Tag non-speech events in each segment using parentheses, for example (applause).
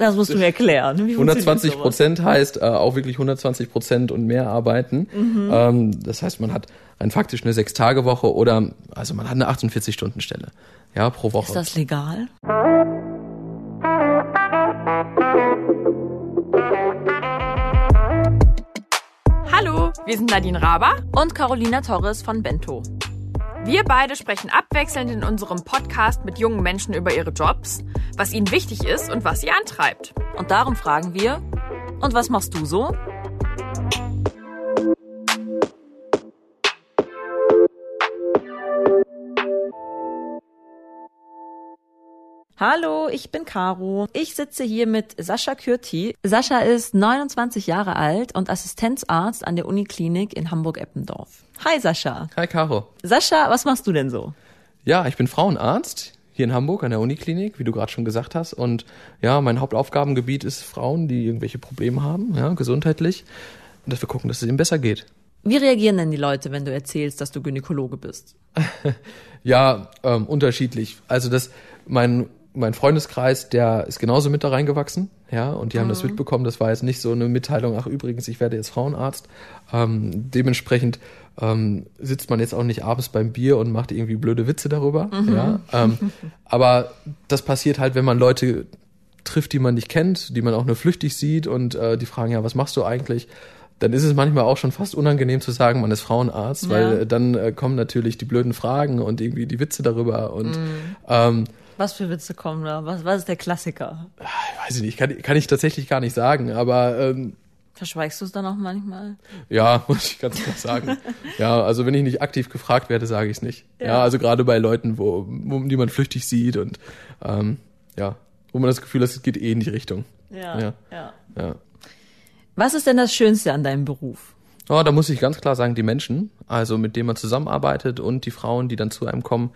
Das musst du mir erklären. Wie funktioniert 120 sowas? Prozent heißt äh, auch wirklich 120 Prozent und mehr arbeiten. Mhm. Ähm, das heißt, man hat rein faktisch eine Sechs-Tage-Woche oder also man hat eine 48-Stunden-Stelle ja, pro Woche. Ist das legal? Hallo, wir sind Nadine Raber. Und Carolina Torres von Bento. Wir beide sprechen abwechselnd in unserem Podcast mit jungen Menschen über ihre Jobs, was ihnen wichtig ist und was sie antreibt. Und darum fragen wir, und was machst du so? Hallo, ich bin Caro. Ich sitze hier mit Sascha Kürti. Sascha ist 29 Jahre alt und Assistenzarzt an der Uniklinik in Hamburg-Eppendorf. Hi Sascha. Hi Caro. Sascha, was machst du denn so? Ja, ich bin Frauenarzt hier in Hamburg an der Uniklinik, wie du gerade schon gesagt hast. Und ja, mein Hauptaufgabengebiet ist Frauen, die irgendwelche Probleme haben, ja, gesundheitlich. Und dass wir gucken, dass es ihnen besser geht. Wie reagieren denn die Leute, wenn du erzählst, dass du Gynäkologe bist? (laughs) Ja, ähm, unterschiedlich. Also das, mein, mein Freundeskreis, der ist genauso mit da reingewachsen, ja, und die haben das mitbekommen. Das war jetzt nicht so eine Mitteilung, ach übrigens, ich werde jetzt Frauenarzt. Ähm, dementsprechend ähm, sitzt man jetzt auch nicht abends beim Bier und macht irgendwie blöde Witze darüber, ja. Ähm, aber das passiert halt, wenn man Leute trifft, die man nicht kennt, die man auch nur flüchtig sieht und äh, die fragen, ja, was machst du eigentlich? Dann ist es manchmal auch schon fast unangenehm zu sagen, man ist Frauenarzt, weil Ja. äh, dann äh, kommen natürlich die blöden Fragen und irgendwie die Witze darüber und ähm, Was für Witze kommen da? Was, was ist der Klassiker? ich weiß nicht, kann, kann ich tatsächlich gar nicht sagen, aber ähm, Verschweigst du es dann auch manchmal? ja, (laughs) muss ich ganz klar sagen. (laughs) ja, also wenn ich nicht aktiv gefragt werde, sage ich es nicht. Ja. Ja. also gerade bei Leuten, wo, wo die man flüchtig sieht und ähm, ja, wo man das Gefühl hat, es geht eh in die Richtung. Ja. ja. Ja. Was ist denn das Schönste an deinem Beruf? Oh, da muss ich ganz klar sagen, die Menschen, also mit denen man zusammenarbeitet und die Frauen, die dann zu einem kommen,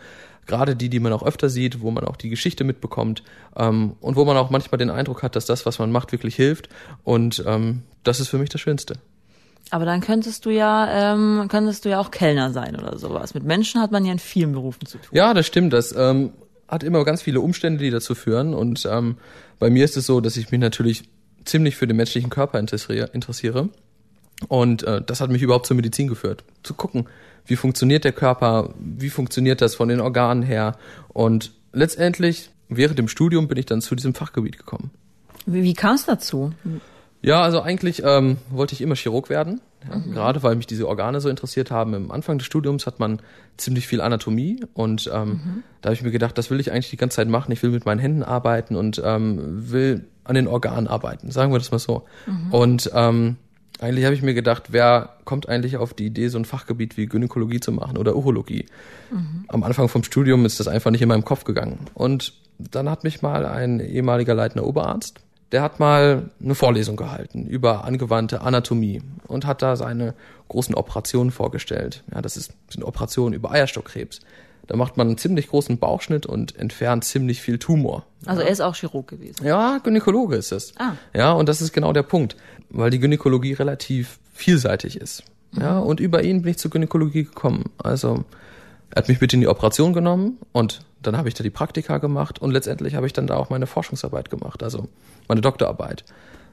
gerade die, die man auch öfter sieht, wo man auch die Geschichte mitbekommt ähm, und wo man auch manchmal den Eindruck hat, dass das, was man macht, wirklich hilft. Und ähm, das ist für mich das Schönste. Aber dann könntest du ja, ähm, könntest du ja auch Kellner sein oder sowas. Mit Menschen hat man ja in vielen Berufen zu tun. Ja, das stimmt. Das ähm, hat immer ganz viele Umstände, die dazu führen. Und ähm, bei mir ist es so, dass ich mich natürlich ziemlich für den menschlichen Körper interessiere. interessiere. Und äh, das hat mich überhaupt zur Medizin geführt. Zu gucken, wie funktioniert der Körper, wie funktioniert das von den Organen her. Und letztendlich, während dem Studium, bin ich dann zu diesem Fachgebiet gekommen. Wie, wie kam es dazu? Ja, also eigentlich ähm, wollte ich immer Chirurg werden, ja, gerade weil mich diese Organe so interessiert haben. Im Anfang des Studiums hat man ziemlich viel Anatomie und ähm, da habe ich mir gedacht, das will ich eigentlich die ganze Zeit machen. Ich will mit meinen Händen arbeiten und ähm, will an den Organen arbeiten, sagen wir das mal so. Und ähm, eigentlich habe ich mir gedacht, wer kommt eigentlich auf die Idee, so ein Fachgebiet wie Gynäkologie zu machen oder Urologie? Am Anfang vom Studium ist das einfach nicht in meinem Kopf gegangen. Und dann hat mich mal ein ehemaliger leitender Oberarzt, der hat mal eine Vorlesung gehalten über angewandte Anatomie und hat da seine großen Operationen vorgestellt. Ja, das ist, sind Operationen über Eierstockkrebs. Da macht man einen ziemlich großen Bauchschnitt und entfernt ziemlich viel Tumor. Also er ist auch Chirurg gewesen. Ja, Gynäkologe ist es. Ah. Ja, und das ist genau der Punkt, weil die Gynäkologie relativ vielseitig ist. Ja, und über ihn bin ich zur Gynäkologie gekommen. Also er hat mich mit in die Operation genommen und dann habe ich da die Praktika gemacht und letztendlich habe ich dann da auch meine Forschungsarbeit gemacht, also meine Doktorarbeit.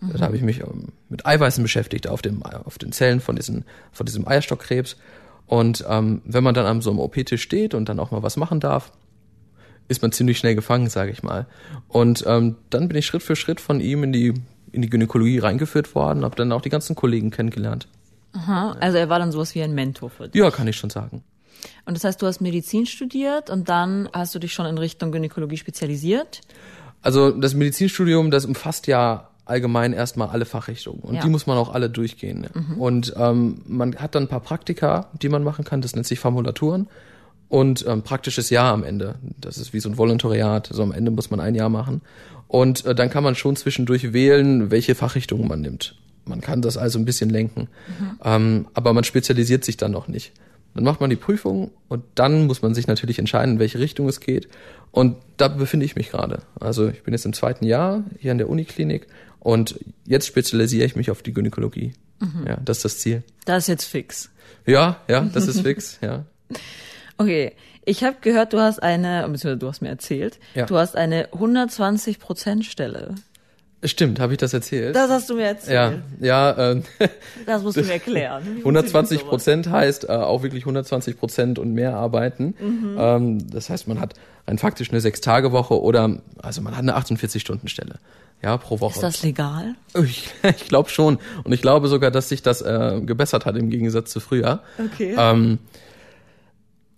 Da habe ich mich ähm, mit Eiweißen beschäftigt auf, dem, auf den Zellen von, diesen, von diesem Eierstockkrebs. Und ähm, wenn man dann an so einem OP-Tisch steht und dann auch mal was machen darf, ist man ziemlich schnell gefangen, sage ich mal. Und ähm, dann bin ich Schritt für Schritt von ihm in die, in die Gynäkologie reingeführt worden, habe dann auch die ganzen Kollegen kennengelernt. Aha. Also er war dann sowas wie ein Mentor für dich. Ja, kann ich schon sagen. Und das heißt, du hast Medizin studiert und dann hast du dich schon in Richtung Gynäkologie spezialisiert. Also das Medizinstudium, das umfasst ja allgemein erstmal alle Fachrichtungen und Ja. die muss man auch alle durchgehen. Ja. Und ähm, man hat dann ein paar Praktika, die man machen kann, das nennt sich Formulaturen und ähm, praktisches Jahr am Ende. Das ist wie so ein Volontariat, also am Ende muss man ein Jahr machen. Und äh, dann kann man schon zwischendurch wählen, welche Fachrichtungen man nimmt. Man kann das also ein bisschen lenken, ähm, aber man spezialisiert sich dann noch nicht. Dann macht man die Prüfung und dann muss man sich natürlich entscheiden, in welche Richtung es geht. Und da befinde ich mich gerade. Also ich bin jetzt im zweiten Jahr hier an der Uniklinik und jetzt spezialisiere ich mich auf die Gynäkologie. Ja, das ist das Ziel. Das ist jetzt fix. Ja, ja, das ist (laughs) fix, ja. Okay, ich habe gehört, du hast eine, beziehungsweise du hast mir erzählt, Ja. du hast eine 120 Prozent Stelle. Stimmt, habe ich das erzählt? Das hast du mir ja, erzählt. ja, ähm, (laughs) Das musst du mir erklären. Wie 120 funktioniert Prozent heißt äh, auch wirklich 120 Prozent und mehr arbeiten. Mhm. Ähm, das heißt, man hat rein faktisch eine Sechs-Tage-Woche oder also man hat eine 48-Stunden-Stelle. Ja, pro Woche. Ist das legal? (laughs) Ich, ich glaube schon. Und ich glaube sogar, dass sich das äh, gebessert hat im Gegensatz zu früher. Okay. Ähm,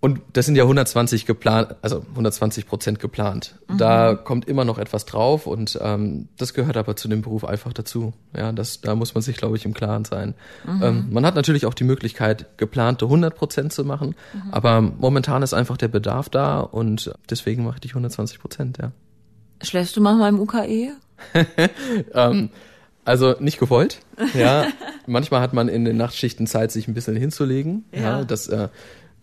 und das sind ja 120 geplant, also 120 Prozent geplant. Da kommt immer noch etwas drauf und ähm, das gehört aber zu dem Beruf einfach dazu. Ja, das, da muss man sich, glaube ich, im Klaren sein. Ähm, man hat natürlich auch die Möglichkeit, geplante 100 Prozent zu machen, aber momentan ist einfach der Bedarf da und deswegen mache ich 120 Prozent, ja. Schläfst du manchmal im UKE? (laughs) Ähm, also nicht gewollt. Ja, manchmal hat man in den Nachtschichten Zeit, sich ein bisschen hinzulegen. Ja, Ja. das äh,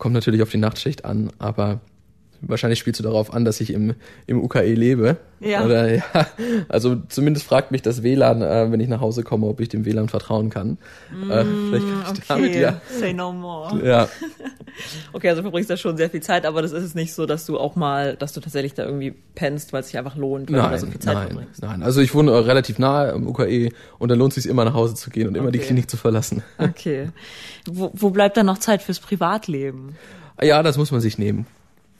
kommt natürlich auf die Nachtschicht an, aber wahrscheinlich spielst du darauf an, dass ich im, im UKE lebe. Ja. Oder, (laughs) ja. Also zumindest fragt mich das WLAN, äh, wenn ich nach Hause komme, ob ich dem WLAN vertrauen kann. äh, vielleicht kann ich damit ja. Say no more. Ja, (laughs) Okay, also verbringst da schon sehr viel Zeit, aber das ist es nicht so, dass du auch mal, dass du tatsächlich da irgendwie pennst, weil es sich einfach lohnt, weil du da nein, so viel Zeit nein, verbringst. nein. Also ich wohne äh, relativ nahe am UKE und da lohnt es sich immer nach Hause zu gehen und immer die Okay. Klinik zu verlassen. Okay. Wo, wo bleibt dann noch Zeit fürs Privatleben? Ja, das muss man sich nehmen.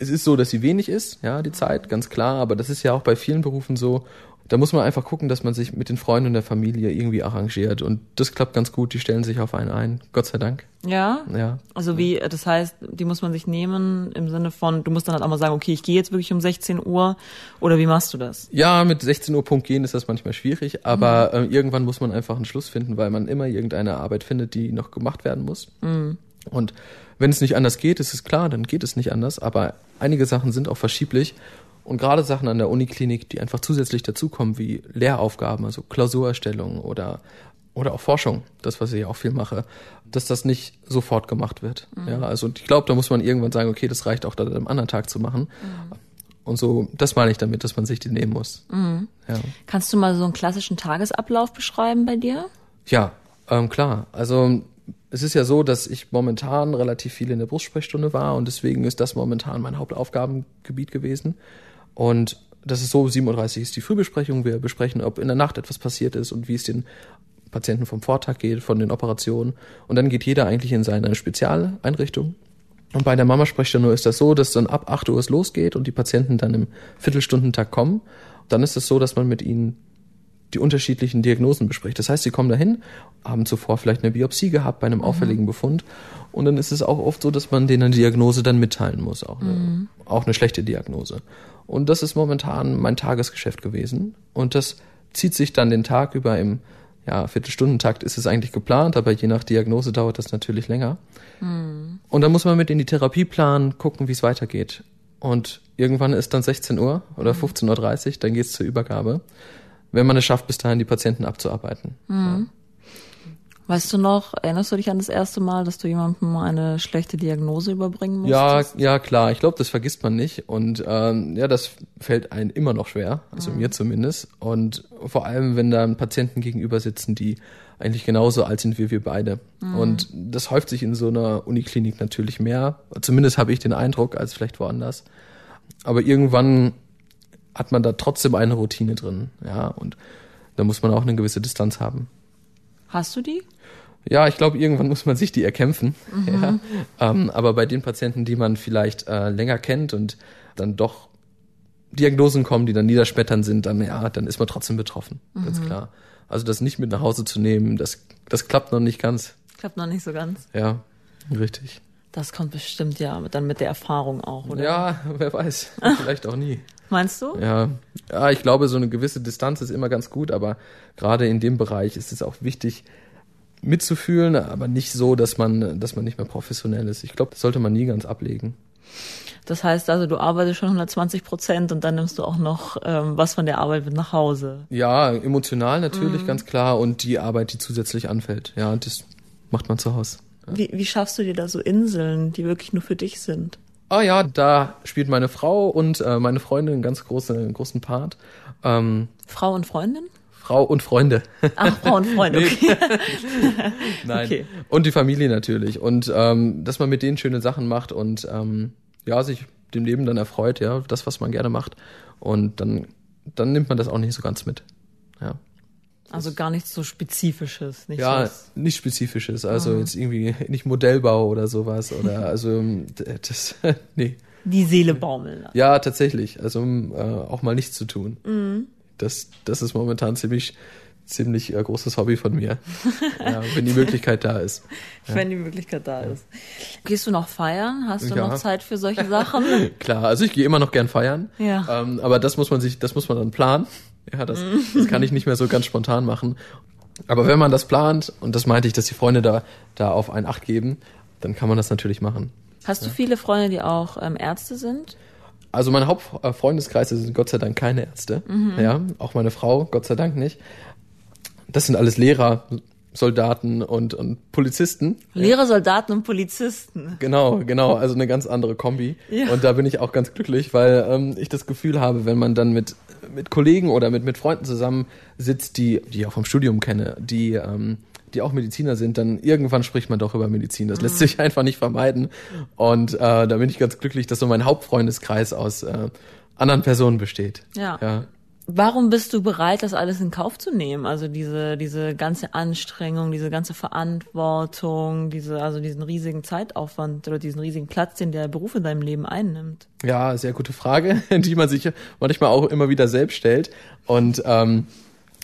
Es ist so, dass sie wenig ist, ja, die Zeit, ganz klar, aber das ist ja auch bei vielen Berufen so. Da muss man einfach gucken, dass man sich mit den Freunden und der Familie irgendwie arrangiert und das klappt ganz gut, die stellen sich auf einen ein, Gott sei Dank. Ja? Ja. Also wie, das heißt, die muss man sich nehmen im Sinne von, du musst dann halt auch mal sagen, okay, ich gehe jetzt wirklich um 16 Uhr oder wie machst du das? Ja, mit 16 Uhr Punkt gehen ist das manchmal schwierig, aber äh, irgendwann muss man einfach einen Schluss finden, weil man immer irgendeine Arbeit findet, die noch gemacht werden muss. Und wenn es nicht anders geht, ist es klar, dann geht es nicht anders, aber einige Sachen sind auch verschieblich. Und gerade Sachen an der Uniklinik, die einfach zusätzlich dazukommen, wie Lehraufgaben, also Klausurerstellung oder, oder auch Forschung, das, was ich ja auch viel mache, dass das nicht sofort gemacht wird. Ja, also ich glaube, da muss man irgendwann sagen, okay, das reicht auch, das am anderen Tag zu machen. Und so, das meine ich damit, dass man sich die nehmen muss. Ja. Kannst du mal so einen klassischen Tagesablauf beschreiben bei dir? Ja, ähm, klar. Also es ist ja so, dass ich momentan relativ viel in der Brustsprechstunde war und deswegen ist das momentan mein Hauptaufgabengebiet gewesen. Und das ist so, 7.30 Uhr ist die Frühbesprechung. Wir besprechen, ob in der Nacht etwas passiert ist und wie es den Patienten vom Vortag geht, von den Operationen. Und dann geht jeder eigentlich in seine Spezialeinrichtung. Und bei der Mamasprechstunde ist das so, dass dann ab 8 Uhr es losgeht und die Patienten dann im Viertelstundentakt kommen. Dann ist es so, dass man mit ihnen die unterschiedlichen Diagnosen bespricht. Das heißt, sie kommen dahin, haben zuvor vielleicht eine Biopsie gehabt bei einem auffälligen Befund und dann ist es auch oft so, dass man denen eine Diagnose dann mitteilen muss, auch eine, auch eine schlechte Diagnose. Und das ist momentan mein Tagesgeschäft gewesen und das zieht sich dann den Tag über im ja, Viertelstundentakt ist es eigentlich geplant, aber je nach Diagnose dauert das natürlich länger. Und dann muss man mit in die Therapie planen, gucken, wie es weitergeht. Und irgendwann ist dann 16 Uhr oder 15.30 Uhr, dann geht's zur Übergabe, wenn man es schafft, bis dahin die Patienten abzuarbeiten. Weißt du noch, erinnerst du dich an das erste Mal, dass du jemandem eine schlechte Diagnose überbringen musstest? Ja, ja, klar. Ich glaube, das vergisst man nicht. Und ähm, ja, das fällt einem immer noch schwer, also mir zumindest. Und vor allem, wenn da Patienten gegenüber sitzen, die eigentlich genauso alt sind wie wir beide. Und das häuft sich in so einer Uniklinik natürlich mehr. Zumindest habe ich den Eindruck, als vielleicht woanders. Aber irgendwann hat man da trotzdem eine Routine drin, ja. Und da muss man auch eine gewisse Distanz haben. Hast du die? Ja, ich glaube, irgendwann muss man sich die erkämpfen. Ja. Ähm, aber bei den Patienten, die man vielleicht äh, länger kennt und dann doch Diagnosen kommen, die dann niederschmettern sind, dann ja, dann ist man trotzdem betroffen, ganz klar. Also das nicht mit nach Hause zu nehmen, das, das klappt noch nicht ganz. Klappt noch nicht so ganz. Ja, richtig. Das kommt bestimmt ja dann mit der Erfahrung auch, oder? Ja, wer weiß, vielleicht auch nie. (laughs) Meinst du? Ja, ja, ich glaube, so eine gewisse Distanz ist immer ganz gut, aber gerade in dem Bereich ist es auch wichtig, mitzufühlen, aber nicht so, dass man, dass man nicht mehr professionell ist. Ich glaube, das sollte man nie ganz ablegen. Das heißt also, du arbeitest schon 120 Prozent und dann nimmst du auch noch ähm, was von der Arbeit mit nach Hause. Ja, emotional natürlich, ganz klar, und die Arbeit, die zusätzlich anfällt. Ja, das macht man zu Hause. Wie, wie schaffst du dir da so Inseln, die wirklich nur für dich sind? Ah ja, da spielt meine Frau und äh, meine Freundin einen ganz großen, einen großen Part. Ähm, Frau und Freundin? Frau und Freunde. Ach, Frau und Freund, okay. (laughs) Nein. Okay. Und die Familie natürlich. Und ähm, dass man mit denen schöne Sachen macht und ähm, ja, sich dem Leben dann erfreut, ja, das, was man gerne macht. Und dann, dann nimmt man das auch nicht so ganz mit. Ja. Also gar nichts so Spezifisches. Nicht Ja, so nicht spezifisches, also jetzt irgendwie nicht Modellbau oder sowas oder (laughs) also das (laughs) nee. die Seele baumeln. Ja, tatsächlich, also um, äh, auch mal nichts zu tun. Das das ist momentan ziemlich ziemlich äh, großes Hobby von mir. (laughs) ja, wenn die Möglichkeit da ist. Wenn die Möglichkeit da ist. Gehst du noch feiern? Hast du Ja. noch Zeit für solche Sachen? Klar, also ich gehe immer noch gern feiern. Ja. Ähm, aber das muss man sich, das muss man dann planen. Ja, das, das kann ich nicht mehr so ganz spontan machen. Aber wenn man das plant, und das meinte ich, dass die Freunde da, da auf ein Acht geben, dann kann man das natürlich machen. Hast du viele Freunde, die auch ähm, Ärzte sind? Also mein Hauptfreundeskreis sind Gott sei Dank keine Ärzte. Ja, auch meine Frau, Gott sei Dank nicht. Das sind alles Lehrer, Soldaten und, und Polizisten. Lehrer, Soldaten und Polizisten. Genau, genau, also eine ganz andere Kombi. Ja. Und da bin ich auch ganz glücklich, weil ähm, ich das Gefühl habe, wenn man dann mit, mit Kollegen oder mit, mit Freunden zusammensitzt, die, die ich auch vom Studium kenne, die, ähm, die auch Mediziner sind, dann irgendwann spricht man doch über Medizin. Das Mhm. lässt sich einfach nicht vermeiden. Und äh, da bin ich ganz glücklich, dass so mein Hauptfreundeskreis aus äh, anderen Personen besteht. Ja. ja. Warum bist du bereit, das alles in Kauf zu nehmen? Also diese, diese ganze Anstrengung, diese ganze Verantwortung, diese, also diesen riesigen Zeitaufwand oder diesen riesigen Platz, den der Beruf in deinem Leben einnimmt. Ja, sehr gute Frage, (laughs) die man sich manchmal auch immer wieder selbst stellt. Und ähm,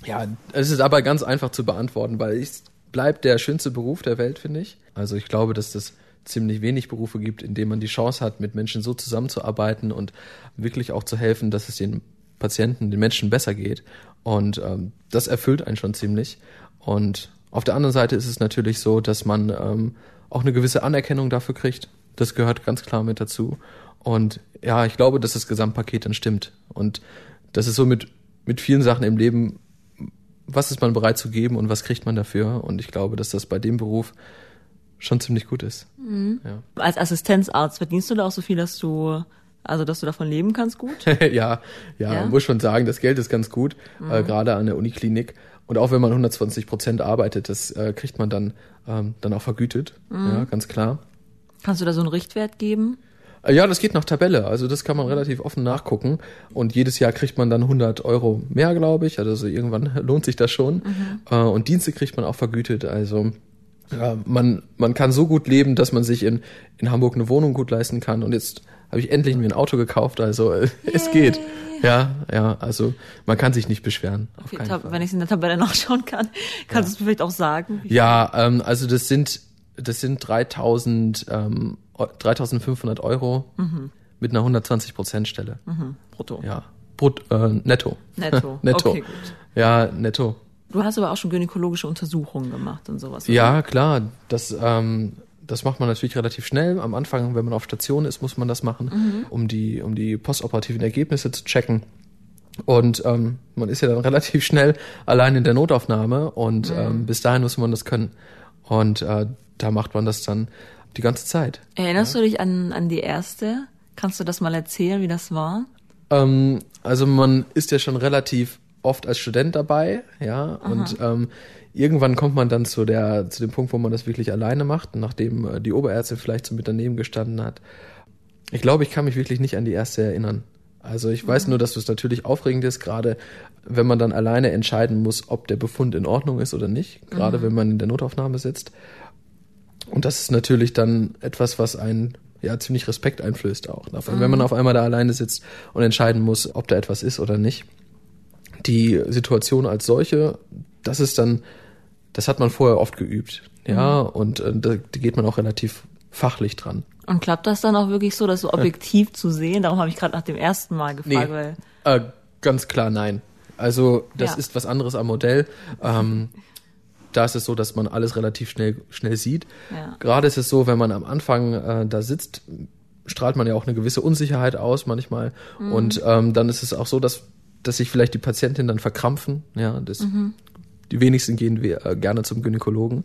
ja, es ist aber ganz einfach zu beantworten, weil es bleibt der schönste Beruf der Welt, finde ich. Also ich glaube, dass es ziemlich wenig Berufe gibt, in denen man die Chance hat, mit Menschen so zusammenzuarbeiten und wirklich auch zu helfen, dass es den Patienten, den Menschen besser geht. Und ähm, das erfüllt einen schon ziemlich. Und auf der anderen Seite ist es natürlich so, dass man ähm, auch eine gewisse Anerkennung dafür kriegt. Das gehört ganz klar mit dazu. Und ja, ich glaube, dass das Gesamtpaket dann stimmt. Und das ist so mit, mit vielen Sachen im Leben, was ist man bereit zu geben und was kriegt man dafür? Und ich glaube, dass das bei dem Beruf schon ziemlich gut ist. Ja. Als Assistenzarzt verdienst du da auch so viel, dass du, also dass du davon leben kannst gut? (laughs) ja, ja, Ja? muss schon sagen, das Geld ist ganz gut, äh, gerade an der Uniklinik. Und auch wenn man 120 Prozent arbeitet, das äh, kriegt man dann, ähm, dann auch vergütet. Ja, ganz klar. Kannst du da so einen Richtwert geben? Äh, Ja, das geht nach Tabelle. Also das kann man relativ offen nachgucken. Und jedes Jahr kriegt man dann 100 Euro mehr, glaube ich. Also irgendwann (laughs) lohnt sich das schon. Äh, Und Dienste kriegt man auch vergütet. Also man, man kann so gut leben, dass man sich in, in Hamburg eine Wohnung gut leisten kann. Und jetzt habe ich endlich mir ein Auto gekauft. Also äh, (laughs) es geht. Ja, ja, also man kann sich nicht beschweren. Tab- Fall. Wenn ich es in der Tabelle (laughs) nachschauen kann, kannst du es vielleicht auch sagen. Ja, ähm, also das sind das sind 3000 ähm, Eu- 3500 Euro mit einer 120 Prozent Stelle. Brutto. Ja, Brut, äh, netto. Netto. (laughs) netto. Okay, gut. Ja, netto. Du hast aber auch schon gynäkologische Untersuchungen gemacht und sowas. oder? Ja, klar. Das ähm, das macht man natürlich relativ schnell. Am Anfang, wenn man auf Station ist, muss man das machen, um die um die postoperativen Ergebnisse zu checken. Und ähm, man ist ja dann (laughs) relativ schnell allein in der Notaufnahme und ähm, bis dahin muss man das können. Und äh, da macht man das dann die ganze Zeit. Erinnerst du dich an, an die erste? Kannst du das mal erzählen, wie das war? Ähm, also man ist ja schon relativ oft als Student dabei, ja, und ähm, irgendwann kommt man dann zu der zu dem Punkt, wo man das wirklich alleine macht, nachdem äh, die Oberärztin vielleicht so mit daneben gestanden hat. Ich glaube, ich kann mich wirklich nicht an die erste erinnern. Also ich weiß nur, dass es natürlich aufregend ist, gerade wenn man dann alleine entscheiden muss, ob der Befund in Ordnung ist oder nicht, gerade wenn man in der Notaufnahme sitzt. Und das ist natürlich dann etwas, was einen ja ziemlich Respekt einflößt auch. Auf- Wenn man auf einmal da alleine sitzt und entscheiden muss, ob da etwas ist oder nicht. Die Situation als solche, das ist dann, das hat man vorher oft geübt. Ja, und äh, da, geht man auch relativ fachlich dran. Und klappt das dann auch wirklich so, das so objektiv zu sehen? Darum habe ich gerade nach dem ersten Mal gefragt, weil Äh, ganz klar nein. Also das Ja. ist was anderes am Modell. Ähm, da ist es so, dass man alles relativ schnell schnell sieht. Ja. Gerade ist es so, wenn man am Anfang äh, da sitzt, strahlt man ja auch eine gewisse Unsicherheit aus manchmal. Und ähm, dann ist es auch so, dass dass sich vielleicht die Patientinnen dann verkrampfen. Ja, das, die wenigsten gehen wir, äh, gerne zum Gynäkologen.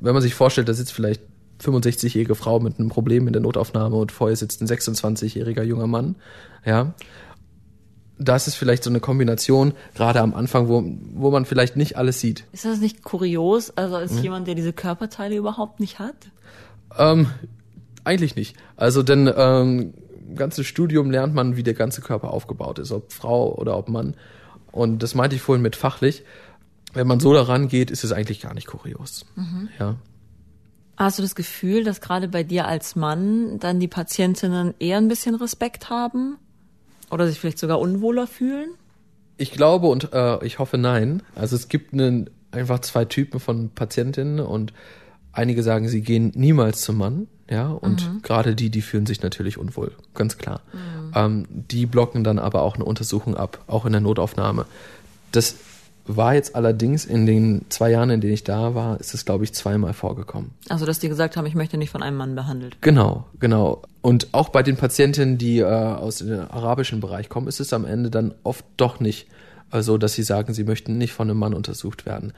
Wenn man sich vorstellt, da sitzt vielleicht 65-jährige Frau mit einem Problem in der Notaufnahme und vorher sitzt ein 26-jähriger junger Mann, ja, das ist vielleicht so eine Kombination, gerade am Anfang, wo, wo man vielleicht nicht alles sieht. ist das nicht kurios, also als Hm? jemand, der diese Körperteile überhaupt nicht hat? Ähm, eigentlich nicht. Also denn ähm, ganzen Studium lernt man, wie der ganze Körper aufgebaut ist, ob Frau oder ob Mann. Und das meinte ich vorhin mit fachlich. wenn man so daran geht, ist es eigentlich gar nicht kurios. Ja. Hast du das Gefühl, dass gerade bei dir als Mann dann die Patientinnen eher ein bisschen Respekt haben? Oder sich vielleicht sogar unwohler fühlen? Ich glaube und äh, ich hoffe nein. Also es gibt einen, einfach zwei Typen von Patientinnen und einige sagen, sie gehen niemals zum Mann, ja, und gerade die, die fühlen sich natürlich unwohl, ganz klar. Ähm, die blocken dann aber auch eine Untersuchung ab, auch in der Notaufnahme. Das war jetzt allerdings in den zwei Jahren, in denen ich da war, ist es, glaube ich, zweimal vorgekommen. Also, dass die gesagt haben, ich möchte nicht von einem Mann behandelt. Genau, genau. Und auch bei den Patientinnen, die äh, aus dem arabischen Bereich kommen, ist es am Ende dann oft doch nicht äh, so, dass sie sagen, sie möchten nicht von einem Mann untersucht werden.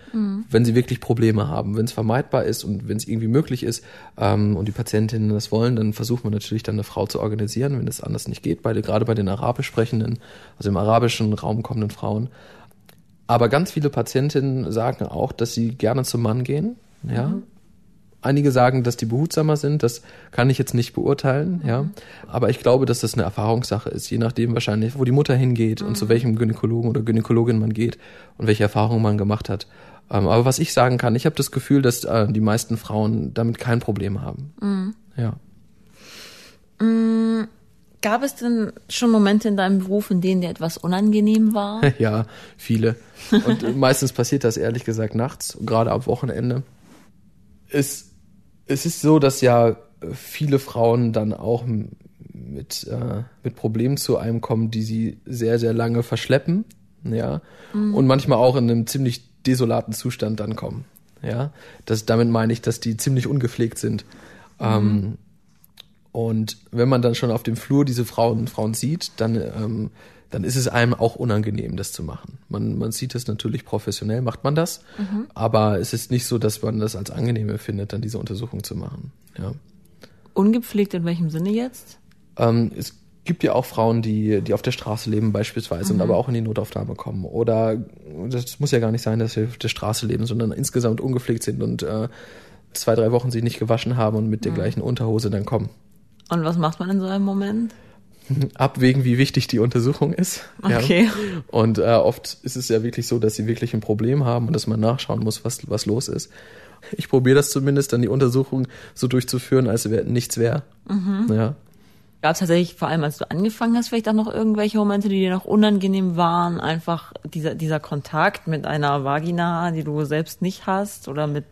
Wenn sie wirklich Probleme haben, wenn es vermeidbar ist und wenn es irgendwie möglich ist ähm, und die Patientinnen das wollen, dann versucht man natürlich dann eine Frau zu organisieren, wenn es anders nicht geht, bei, gerade bei den arabisch sprechenden, also im arabischen Raum kommenden Frauen. Aber ganz viele Patientinnen sagen auch, dass sie gerne zum Mann gehen, ja. Einige sagen, dass die behutsamer sind, das kann ich jetzt nicht beurteilen, ja. Aber ich glaube, dass das eine Erfahrungssache ist, je nachdem wahrscheinlich, wo die Mutter hingeht und zu welchem Gynäkologen oder Gynäkologin man geht und welche Erfahrungen man gemacht hat. Ähm, aber was ich sagen kann, ich habe das Gefühl, dass äh, die meisten Frauen damit kein Problem haben. Ja. Gab es denn schon Momente in deinem Beruf, in denen dir etwas unangenehm war? (laughs) Ja, viele. Und meistens passiert das ehrlich gesagt nachts, gerade am Wochenende. Es, es ist so, dass ja viele Frauen dann auch mit, äh, mit Problemen zu einem kommen, die sie sehr, sehr lange verschleppen, ja, und manchmal auch in einem ziemlich desolaten Zustand dann kommen, ja. Das, damit meine ich, dass die ziemlich ungepflegt sind. Ähm, und wenn man dann schon auf dem Flur diese Frauen, Frauen sieht, dann, ähm, dann ist es einem auch unangenehm, das zu machen. Man, man sieht es natürlich professionell, macht man das, aber es ist nicht so, dass man das als angenehm empfindet, dann diese Untersuchung zu machen. Ja. Ungepflegt in welchem Sinne jetzt? Ähm, es gibt ja auch Frauen, die, die auf der Straße leben beispielsweise und aber auch in die Notaufnahme kommen. Oder das muss ja gar nicht sein, dass sie auf der Straße leben, sondern insgesamt ungepflegt sind und äh, zwei, drei Wochen sich nicht gewaschen haben und mit der gleichen Unterhose dann kommen. Und was macht man in so einem Moment? (laughs) abwägen, wie wichtig die Untersuchung ist. Okay. Ja. Und äh, oft ist es ja wirklich so, dass sie wirklich ein Problem haben und dass man nachschauen muss, was, was los ist. Ich probiere das zumindest, dann die Untersuchung so durchzuführen, als wäre nichts wäre. Ja. Gab es tatsächlich, vor allem als du angefangen hast, vielleicht auch noch irgendwelche Momente, die dir noch unangenehm waren? Einfach dieser, dieser Kontakt mit einer Vagina, die du selbst nicht hast oder mit.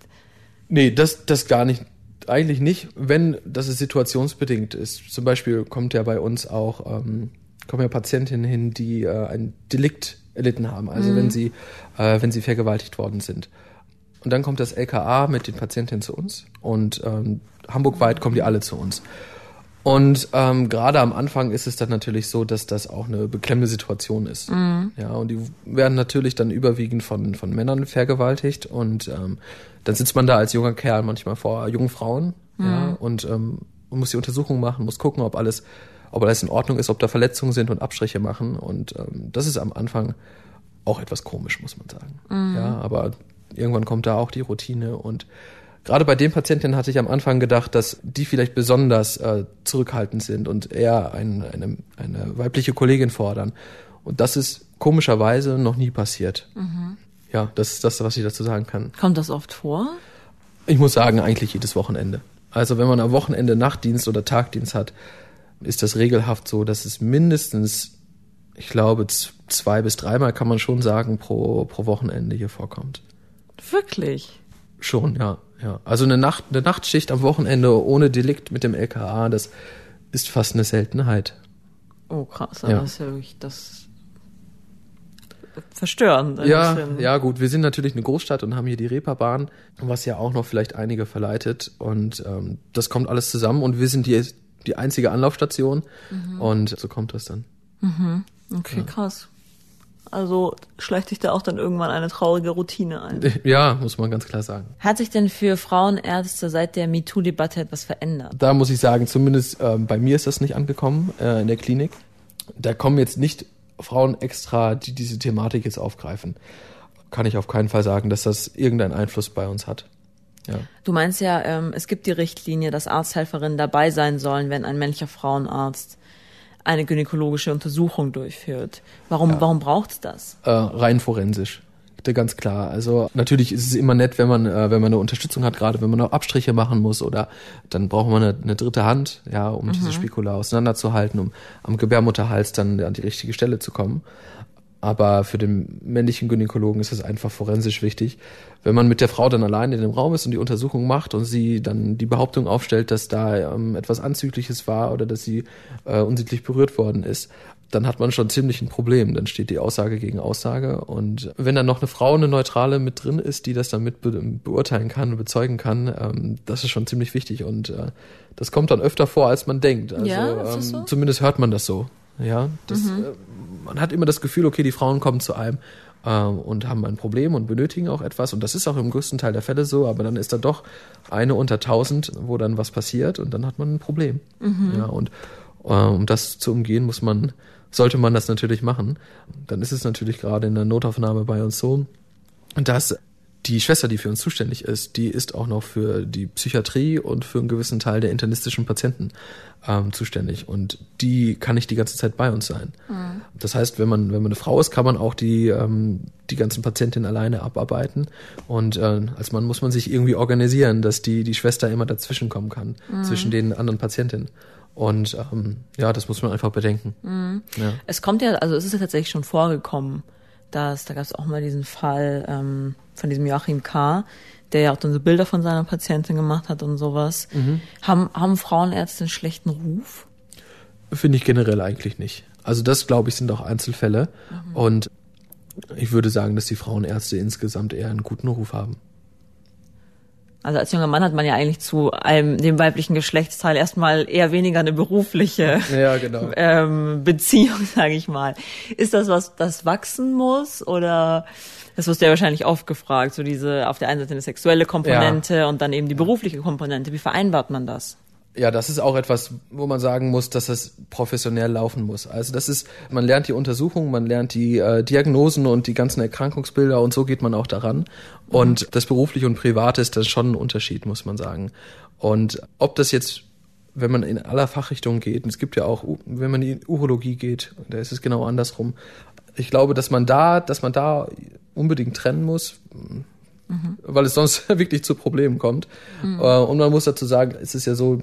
Nee, das, das gar nicht. Eigentlich nicht, wenn das ist situationsbedingt ist. Zum Beispiel kommt ja bei uns auch, ähm, kommen ja Patientinnen hin, die äh, ein Delikt erlitten haben, also wenn sie, äh, wenn sie vergewaltigt worden sind. Und dann kommt das LKA mit den Patientinnen zu uns und ähm, hamburgweit kommen die alle zu uns. Und ähm, gerade am Anfang ist es dann natürlich so, dass das auch eine beklemmende Situation ist. Ja, und die werden natürlich dann überwiegend von, von Männern vergewaltigt und ähm, dann sitzt man da als junger Kerl manchmal vor jungen Frauen ja, und ähm, muss die Untersuchung machen, muss gucken, ob alles, ob alles in Ordnung ist, ob da Verletzungen sind und Abstriche machen. Und ähm, das ist am Anfang auch etwas komisch, muss man sagen. Ja, aber irgendwann kommt da auch die Routine und Gerade bei den Patientinnen hatte ich am Anfang gedacht, dass die vielleicht besonders äh, zurückhaltend sind und eher ein, eine, eine weibliche Kollegin fordern. Und das ist komischerweise noch nie passiert. Ja, das ist das, was ich dazu sagen kann. Kommt das oft vor? Ich muss sagen, eigentlich jedes Wochenende. Also wenn man am Wochenende Nachtdienst oder Tagdienst hat, ist das regelhaft so, dass es mindestens, ich glaube, zwei bis dreimal kann man schon sagen, pro, pro Wochenende hier vorkommt. Wirklich? Schon, ja, ja. Also eine Nacht, eine Nachtschicht am Wochenende ohne Delikt mit dem LKA, das ist fast eine Seltenheit. Oh, krass. Ja. Das ist ja wirklich das verstörend. ein Ja, bisschen. ja, gut. Wir sind natürlich eine Großstadt und haben hier die Reeperbahn, was ja auch noch vielleicht einige verleitet. Und ähm, das kommt alles zusammen und wir sind die, die einzige Anlaufstation. Und so kommt das dann. Okay, krass. Also schleicht sich da auch dann irgendwann eine traurige Routine ein. (laughs) Ja, muss man ganz klar sagen. Hat sich denn für Frauenärzte seit der MeToo-Debatte etwas verändert? Da muss ich sagen, zumindest ähm, bei mir ist das nicht angekommen äh, in der Klinik. Da kommen jetzt nicht Frauen extra, die diese Thematik jetzt aufgreifen. Kann ich auf keinen Fall sagen, dass das irgendeinen Einfluss bei uns hat. Ja. Du meinst ja, ähm, es gibt die Richtlinie, dass Arzthelferinnen dabei sein sollen, wenn ein männlicher Frauenarzt eine gynäkologische Untersuchung durchführt. Warum, warum braucht's das? Äh, rein forensisch. Ganz klar. Also natürlich ist es immer nett, wenn man, äh, wenn man eine Unterstützung hat, gerade wenn man auch Abstriche machen muss oder dann braucht man eine, eine dritte Hand, ja, um mhm. diese Spikula auseinanderzuhalten, um am Gebärmutterhals dann an die richtige Stelle zu kommen. Aber für den männlichen Gynäkologen ist es einfach forensisch wichtig, wenn man mit der Frau dann allein in dem Raum ist und die Untersuchung macht und sie dann die Behauptung aufstellt, dass da ähm, etwas Anzügliches war oder dass sie äh, unsittlich berührt worden ist, dann hat man schon ziemlich ein Problem. Dann steht die Aussage gegen Aussage. Und wenn dann noch eine Frau, eine Neutrale mit drin ist, die das dann mit be beurteilen kann, bezeugen kann, ähm, das ist schon ziemlich wichtig. Und äh, das kommt dann öfter vor, als man denkt. Also ja, ähm, so? zumindest hört man das so. Ja, das, mhm. äh, man hat immer das Gefühl, okay, die Frauen kommen zu einem äh, und haben ein Problem und benötigen auch etwas. Und das ist auch im größten Teil der Fälle so, aber dann ist da doch eine unter tausend, wo dann was passiert und dann hat man ein Problem. Mhm. Ja, und äh, um das zu umgehen, muss man, sollte man das natürlich machen. Dann ist es natürlich gerade in der Notaufnahme bei uns so, dass die Schwester, die für uns zuständig ist, die ist auch noch für die Psychiatrie und für einen gewissen Teil der internistischen Patienten ähm, zuständig. Und die kann nicht die ganze Zeit bei uns sein. Mhm. Das heißt, wenn man, wenn man eine Frau ist, kann man auch die, ähm, die ganzen Patientinnen alleine abarbeiten. Und äh, als Mann muss man sich irgendwie organisieren, dass die, die Schwester immer dazwischen kommen kann, mhm. zwischen den anderen Patientinnen. Und ähm, ja, das muss man einfach bedenken. Mhm. Ja. Es kommt ja, also es ist ja tatsächlich schon vorgekommen, dass da gab es auch mal diesen Fall ähm, von diesem Joachim K., der ja auch dann so Bilder von seiner Patientin gemacht hat und sowas. Mhm. Haben, haben Frauenärzte einen schlechten Ruf? Finde ich generell eigentlich nicht. Also das, glaube ich, sind auch Einzelfälle. Mhm. Und ich würde sagen, dass die Frauenärzte insgesamt eher einen guten Ruf haben. Also als junger Mann hat man ja eigentlich zu einem dem weiblichen Geschlechtsteil erstmal eher weniger eine berufliche ja, genau. (laughs) ähm, Beziehung, (laughs) sage ich mal. Ist das was, das wachsen muss oder das wirst du ja wahrscheinlich oft gefragt, so diese auf der einen Seite eine sexuelle Komponente ja. und dann eben die berufliche Komponente. Wie vereinbart man das? Ja, das ist auch etwas, wo man sagen muss, dass das professionell laufen muss. Also das ist, man lernt die Untersuchungen, man lernt die äh, Diagnosen und die ganzen Erkrankungsbilder und so geht man auch daran. Und das berufliche und private ist dann schon ein Unterschied, muss man sagen. Und ob das jetzt, wenn man in aller Fachrichtung geht, und es gibt ja auch, wenn man in Urologie geht, da ist es genau andersrum. Ich glaube, dass man da, dass man da unbedingt trennen muss. Mhm. weil es sonst (laughs) wirklich zu Problemen kommt. Mhm. Und man muss dazu sagen, es ist ja so,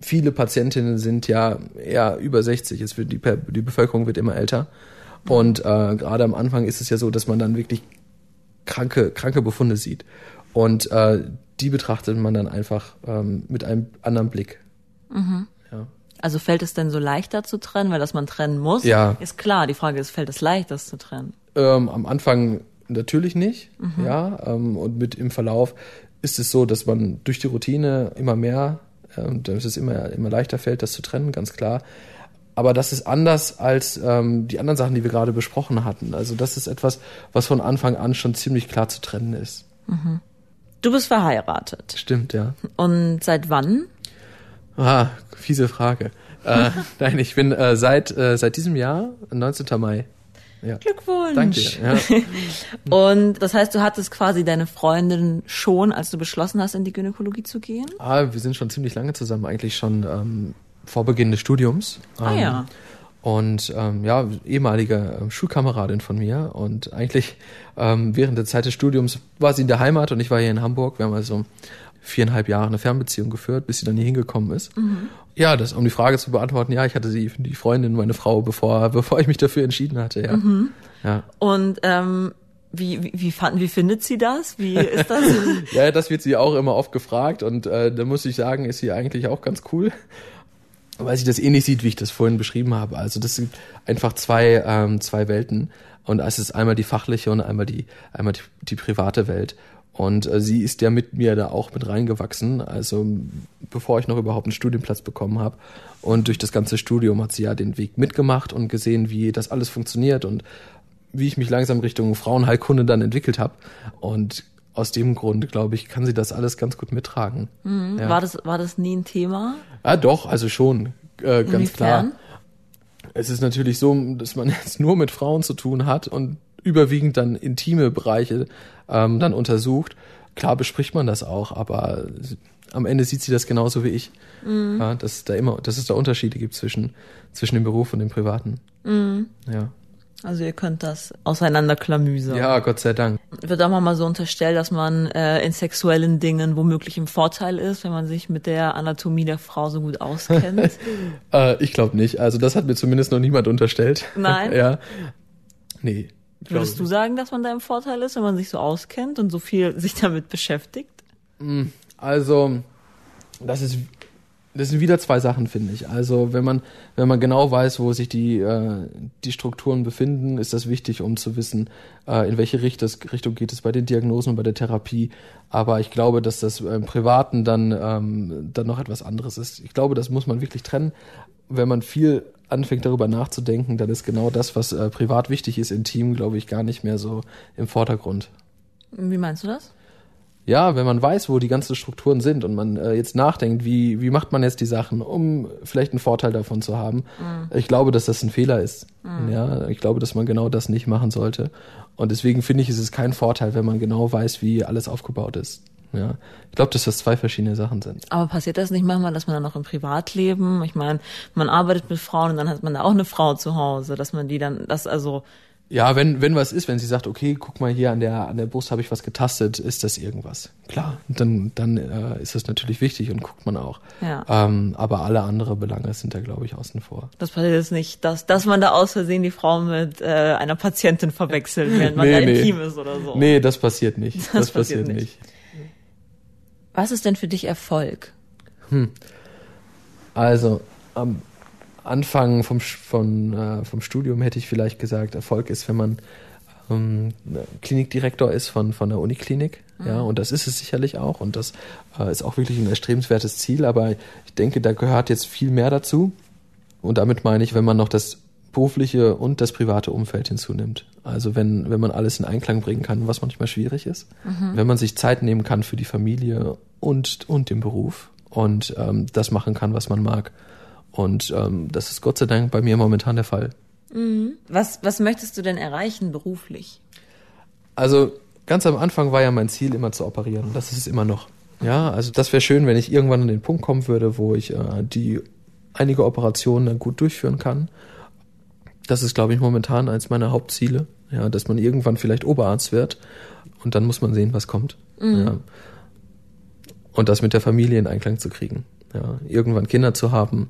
viele Patientinnen sind ja eher über 60. Es wird die, die Bevölkerung wird immer älter. Und äh, gerade am Anfang ist es ja so, dass man dann wirklich kranke, kranke Befunde sieht. Und äh, die betrachtet man dann einfach ähm, mit einem anderen Blick. Mhm. Ja. Also fällt es denn so leichter zu trennen, weil das man trennen muss? Ja. Ist klar, die Frage ist, fällt es leicht, das zu trennen? Ähm, am Anfang natürlich nicht, mhm. ja. Ähm, und mit im Verlauf ist es so, dass man durch die Routine immer mehr, ähm, dass es immer, immer leichter fällt, das zu trennen, ganz klar. Aber das ist anders als ähm, die anderen Sachen, die wir gerade besprochen hatten. Also das ist etwas, was von Anfang an schon ziemlich klar zu trennen ist. Mhm. Du bist verheiratet. Stimmt, ja. Und seit wann? Ah, fiese Frage. äh, (laughs) nein, ich bin äh, seit, äh, seit diesem Jahr, 19. Mai. Ja. Glückwunsch. Danke. Ja. (laughs) und das heißt, du hattest quasi deine Freundin schon, als du beschlossen hast, in die Gynäkologie zu gehen? Ah, wir sind schon ziemlich lange zusammen, eigentlich schon ähm, vor Beginn des Studiums. Ah ähm, ja. Und ähm, ja, ehemalige ähm, Schulkameradin von mir. Und eigentlich ähm, während der Zeit des Studiums war sie in der Heimat und ich war hier in Hamburg. Wir haben also viereinhalb Jahre eine Fernbeziehung geführt, bis sie dann hier hingekommen ist. Mhm. Ja, das, um die Frage zu beantworten, ja, ich hatte sie, die Freundin, meine Frau, bevor, (laughs) bevor ich mich dafür entschieden hatte, ja. Mhm. ja. Und ähm, wie, wie, wie, fand, wie findet sie das? Wie ist das? (laughs) ja, das wird sie auch immer oft gefragt und äh, da muss ich sagen, ist sie eigentlich auch ganz cool, weil sie das ähnlich sieht, wie ich das vorhin beschrieben habe. Also das sind einfach zwei, ähm, zwei Welten und es ist einmal die fachliche und einmal die, einmal die, die private Welt. Und äh, sie ist ja mit mir da auch mit reingewachsen, also bevor ich noch überhaupt einen Studienplatz bekommen habe. Und durch das ganze Studium hat sie ja den Weg mitgemacht und gesehen, wie das alles funktioniert und wie ich mich langsam Richtung Frauenheilkunde dann entwickelt habe. Und aus dem Grund, glaube ich, kann sie das alles ganz gut mittragen. Mhm. Ja. War, das, war das nie ein Thema? Ja, doch, also schon, äh, ganz Inwiefern? klar. Es ist natürlich so, dass man (laughs) jetzt nur mit Frauen zu tun hat und überwiegend dann intime Bereiche ähm, dann untersucht. Klar bespricht man das auch, aber am Ende sieht sie das genauso wie ich. Mhm. Ja, dass da immer, dass es da Unterschiede gibt zwischen, zwischen dem Beruf und dem Privaten. Mhm. Ja. Also ihr könnt das auseinanderklamüsern. Ja, Gott sei Dank. Wird auch mal so unterstellt, dass man äh, in sexuellen Dingen womöglich im Vorteil ist, wenn man sich mit der Anatomie der Frau so gut auskennt. (laughs) Äh, ich glaube nicht. Also das hat mir zumindest noch niemand unterstellt. Nein? (laughs) ja. Nee. Würdest du sagen, dass man da im Vorteil ist, wenn man sich so auskennt und so viel (laughs) sich damit beschäftigt? Also, das ist, das sind wieder zwei Sachen, finde ich. Also, wenn man, wenn man genau weiß, wo sich die, äh, die Strukturen befinden, ist das wichtig, um zu wissen, äh, in welche Richtung, Richtung geht es bei den Diagnosen und bei der Therapie. Aber ich glaube, dass das im Privaten dann, ähm, dann noch etwas anderes ist. Ich glaube, das muss man wirklich trennen. Wenn man viel anfängt darüber nachzudenken, dann ist genau das, was äh, privat wichtig ist, intim, glaube ich, gar nicht mehr so im Vordergrund. Wie meinst du das? Ja, wenn man weiß, wo die ganzen Strukturen sind und man äh, jetzt nachdenkt, wie, wie macht man jetzt die Sachen, um vielleicht einen Vorteil davon zu haben. Ich glaube, dass das ein Fehler ist. Ja, ich glaube, dass man genau das nicht machen sollte. Und deswegen finde ich, ist es kein Vorteil, wenn man genau weiß, wie alles aufgebaut ist. Ja, ich glaube, dass das zwei verschiedene Sachen sind. Aber passiert das nicht manchmal, dass man dann auch im Privatleben, ich meine, man arbeitet mit Frauen und dann hat man da auch eine Frau zu Hause, dass man die dann, das also, Ja, wenn, wenn was ist, wenn sie sagt, okay, guck mal hier an der, an der Brust habe ich was getastet, ist das irgendwas. Klar, dann, dann äh, ist das natürlich wichtig und guckt man auch. Ja. Ähm, aber alle andere Belange sind da, glaube ich, außen vor. das passiert jetzt nicht, dass, dass man da aus Versehen die Frau mit äh, einer Patientin verwechselt, während man Nee, da nee. intim ist oder so. Nee, das passiert nicht. (laughs) Das, Das passiert, passiert nicht. Was ist denn für dich Erfolg? Also, am Anfang vom, von, äh, vom Studium hätte ich vielleicht gesagt, Erfolg ist, wenn man ähm, Klinikdirektor ist von, von der Uniklinik. Ja, und das ist es sicherlich auch. Und das äh, ist auch wirklich ein erstrebenswertes Ziel. Aber ich denke, da gehört jetzt viel mehr dazu. Und damit meine ich, wenn man noch das berufliche und das private Umfeld hinzunimmt. Also wenn, wenn man alles in Einklang bringen kann, was manchmal schwierig ist. Wenn man sich Zeit nehmen kann für die Familie und, und den Beruf und ähm, das machen kann, was man mag. Und ähm, das ist Gott sei Dank bei mir momentan der Fall. Was, was möchtest du denn erreichen beruflich? Also ganz am Anfang war ja mein Ziel, immer zu operieren. Und das ist es immer noch. Ja, also das wäre schön, wenn ich irgendwann an den Punkt kommen würde, wo ich äh, die einige Operationen dann gut durchführen kann. Das ist, glaube ich, momentan eins meiner Hauptziele. Ja, dass man irgendwann vielleicht Oberarzt wird und dann muss man sehen, was kommt. Ja. Und das mit der Familie in Einklang zu kriegen. Ja, irgendwann Kinder zu haben.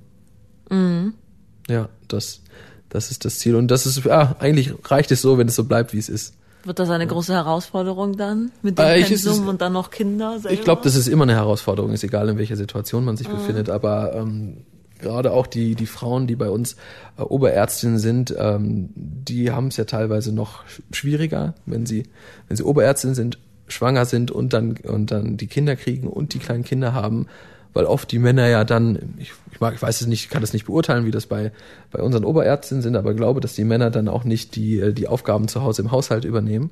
Ja, das, das ist das Ziel. Und das ist, ja, eigentlich reicht es so, wenn es so bleibt, wie es ist. Wird das eine große Herausforderung dann mit dem Äh, ich- Pensum ist- und dann noch Kinder selber? Ich glaube, dass es immer eine Herausforderung ist, egal in welcher Situation man sich befindet. Aber ähm, gerade auch die, die Frauen, die bei uns äh, Oberärztinnen sind, ähm, die haben es ja teilweise noch sch- schwieriger, wenn sie, wenn sie Oberärztin sind, schwanger sind und dann, und dann die Kinder kriegen und die kleinen Kinder haben. Weil oft die Männer ja dann, ich, ich, mag, ich weiß es nicht, ich kann das nicht beurteilen, wie das bei, bei unseren Oberärztinnen sind, aber glaube, dass die Männer dann auch nicht die, äh, die Aufgaben zu Hause im Haushalt übernehmen.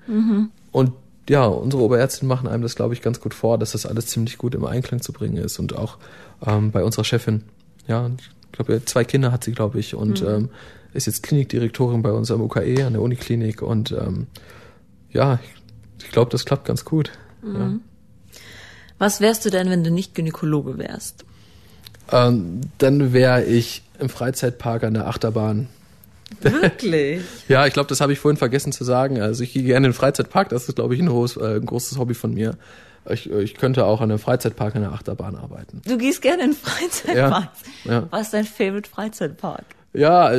Und ja, unsere Oberärztinnen machen einem das, glaube ich, ganz gut vor, dass das alles ziemlich gut im Einklang zu bringen ist. Und auch ähm, bei unserer Chefin, ja, ich glaube, zwei Kinder hat sie, glaube ich, und ähm, ist jetzt Klinikdirektorin bei unserem UKE an der Uniklinik. Und ähm, ja, ich, ich glaube, das klappt ganz gut. Ja. Was wärst du denn, wenn du nicht Gynäkologe wärst? Ähm, dann wäre ich im Freizeitpark an der Achterbahn. Wirklich? (laughs) Ja, ich glaube, das habe ich vorhin vergessen zu sagen. Also ich gehe gerne in den Freizeitpark, das ist, glaube ich, ein, hohes, äh, ein großes Hobby von mir. Ich, ich könnte auch an einem Freizeitpark an der Achterbahn arbeiten. Du gehst gerne in Freizeitparks. Ja, ja. Was ist dein Favorite Freizeitpark? Ja,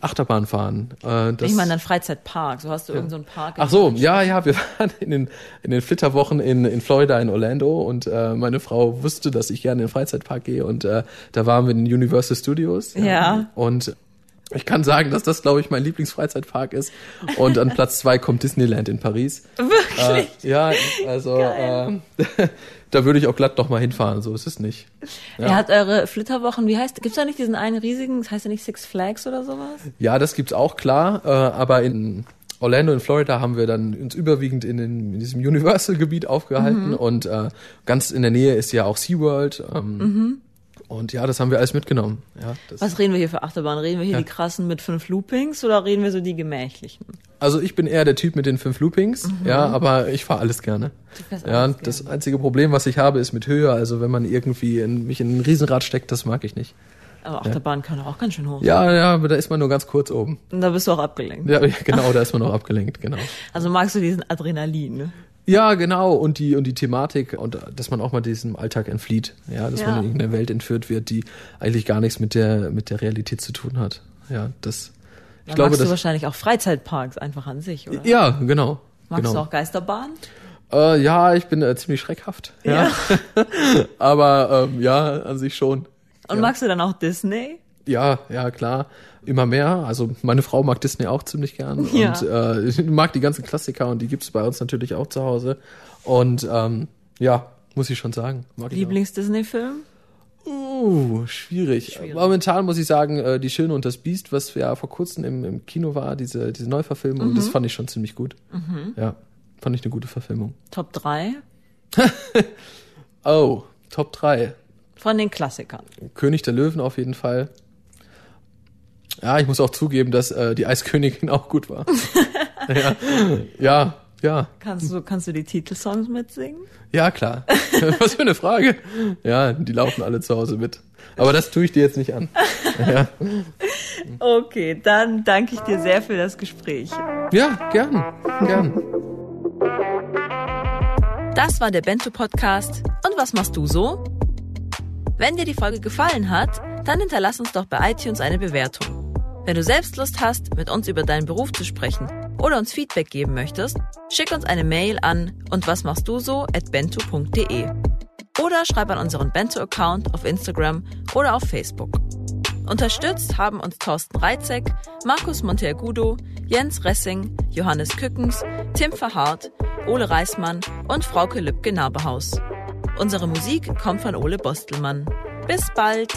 Achterbahn fahren. Äh, ich meine dann Freizeitpark. So hast du irgendeinen so Park. in Ach so, ja, ja, wir (laughs) waren in den, in den Flitterwochen in, in Florida, in Orlando und äh, meine Frau wusste, dass ich gerne in den Freizeitpark gehe und äh, da waren wir in den Universal Studios. Ja. Und ich kann sagen, dass das, glaube ich, mein Lieblingsfreizeitpark ist. Und an Platz zwei kommt Disneyland in Paris. Wirklich? Äh, ja, also äh, (laughs) da würde ich auch glatt noch mal hinfahren, so ist es nicht. Ja. Er hat eure Flitterwochen, wie heißt, gibt's da nicht diesen einen riesigen, das heißt ja nicht Six Flags oder sowas? Ja, das gibt's auch klar, äh, aber in Orlando in Florida haben wir dann uns überwiegend in, den, in diesem Universal-Gebiet aufgehalten und äh, ganz in der Nähe ist ja auch SeaWorld. Ähm, Und ja, das haben wir alles mitgenommen. Ja, Was reden wir hier für Achterbahn? Reden wir hier Ja. die krassen mit fünf Loopings oder reden wir so die gemächlichen? also ich bin eher der Typ mit den fünf Loopings, ja, aber ich fahre alles gerne. Ja, alles das einzige Problem, was ich habe, ist mit Höhe. Also wenn man irgendwie in, mich in ein Riesenrad steckt, das mag ich nicht. Aber Achterbahn kann auch ganz schön hoch. Ja, ja, aber da ist man nur ganz kurz oben. Und da bist du auch abgelenkt. Ja, ja, genau, (laughs) da ist man auch abgelenkt, genau. Also magst du diesen Adrenalin, ne? Ja, genau. Und die, und die Thematik und äh, dass man auch mal diesem Alltag entflieht. Ja, dass Ja. man in irgendeine Welt entführt wird, die eigentlich gar nichts mit der, mit der Realität zu tun hat. Ja, das, ich Dann glaube, magst du wahrscheinlich auch Freizeitparks einfach an sich, oder? ja, genau. Magst genau. du auch Geisterbahnen? Äh, ja, ich bin äh, ziemlich schreckhaft. Ja. (laughs) Aber, ähm, ja, an sich schon. Und ja. magst du dann auch Disney? Ja, ja, klar. Immer mehr. Also meine Frau mag Disney auch ziemlich gern (laughs) Ja. und äh, mag die ganzen Klassiker und die gibt's bei uns natürlich auch zu Hause. Und ähm, ja, muss ich schon sagen. Lieblings-Disney-Film? Uh, schwierig. Schwierig. Momentan muss ich sagen, äh, Die Schöne und das Biest, was ja vor kurzem im, im Kino war, diese, diese Neuverfilmung, das fand ich schon ziemlich gut. Ja, fand ich eine gute Verfilmung. Top 3 (laughs) Oh, Top 3. von den Klassikern. König der Löwen auf jeden Fall. Ja, ich muss auch zugeben, dass äh, die Eiskönigin (laughs) auch gut war. ja, ja, ja, Kannst du, kannst du die Titelsongs mitsingen? ja, klar. (laughs) Was für eine Frage. Ja, die laufen alle zu Hause mit. Aber das tue ich dir jetzt nicht an. Ja, Okay, dann danke ich dir sehr für das Gespräch. ja gern, gern. Das war der Bento Podcast. Und was machst du so? Wenn dir die Folge gefallen hat, dann hinterlass uns doch bei iTunes eine Bewertung. Wenn du selbst Lust hast, mit uns über deinen Beruf zu sprechen oder uns Feedback geben möchtest, schick uns eine Mail an und was machst du so at bento.de oder schreib an unseren Bento-Account auf Instagram oder auf Facebook. Unterstützt haben uns Thorsten Reitzek, Markus Monteagudo, Jens Ressing, Johannes Kückens, Tim Verhardt, Ole Reismann und Frauke Lübke-Nabehaus. Unsere Musik kommt von Ole Bostelmann. Bis bald!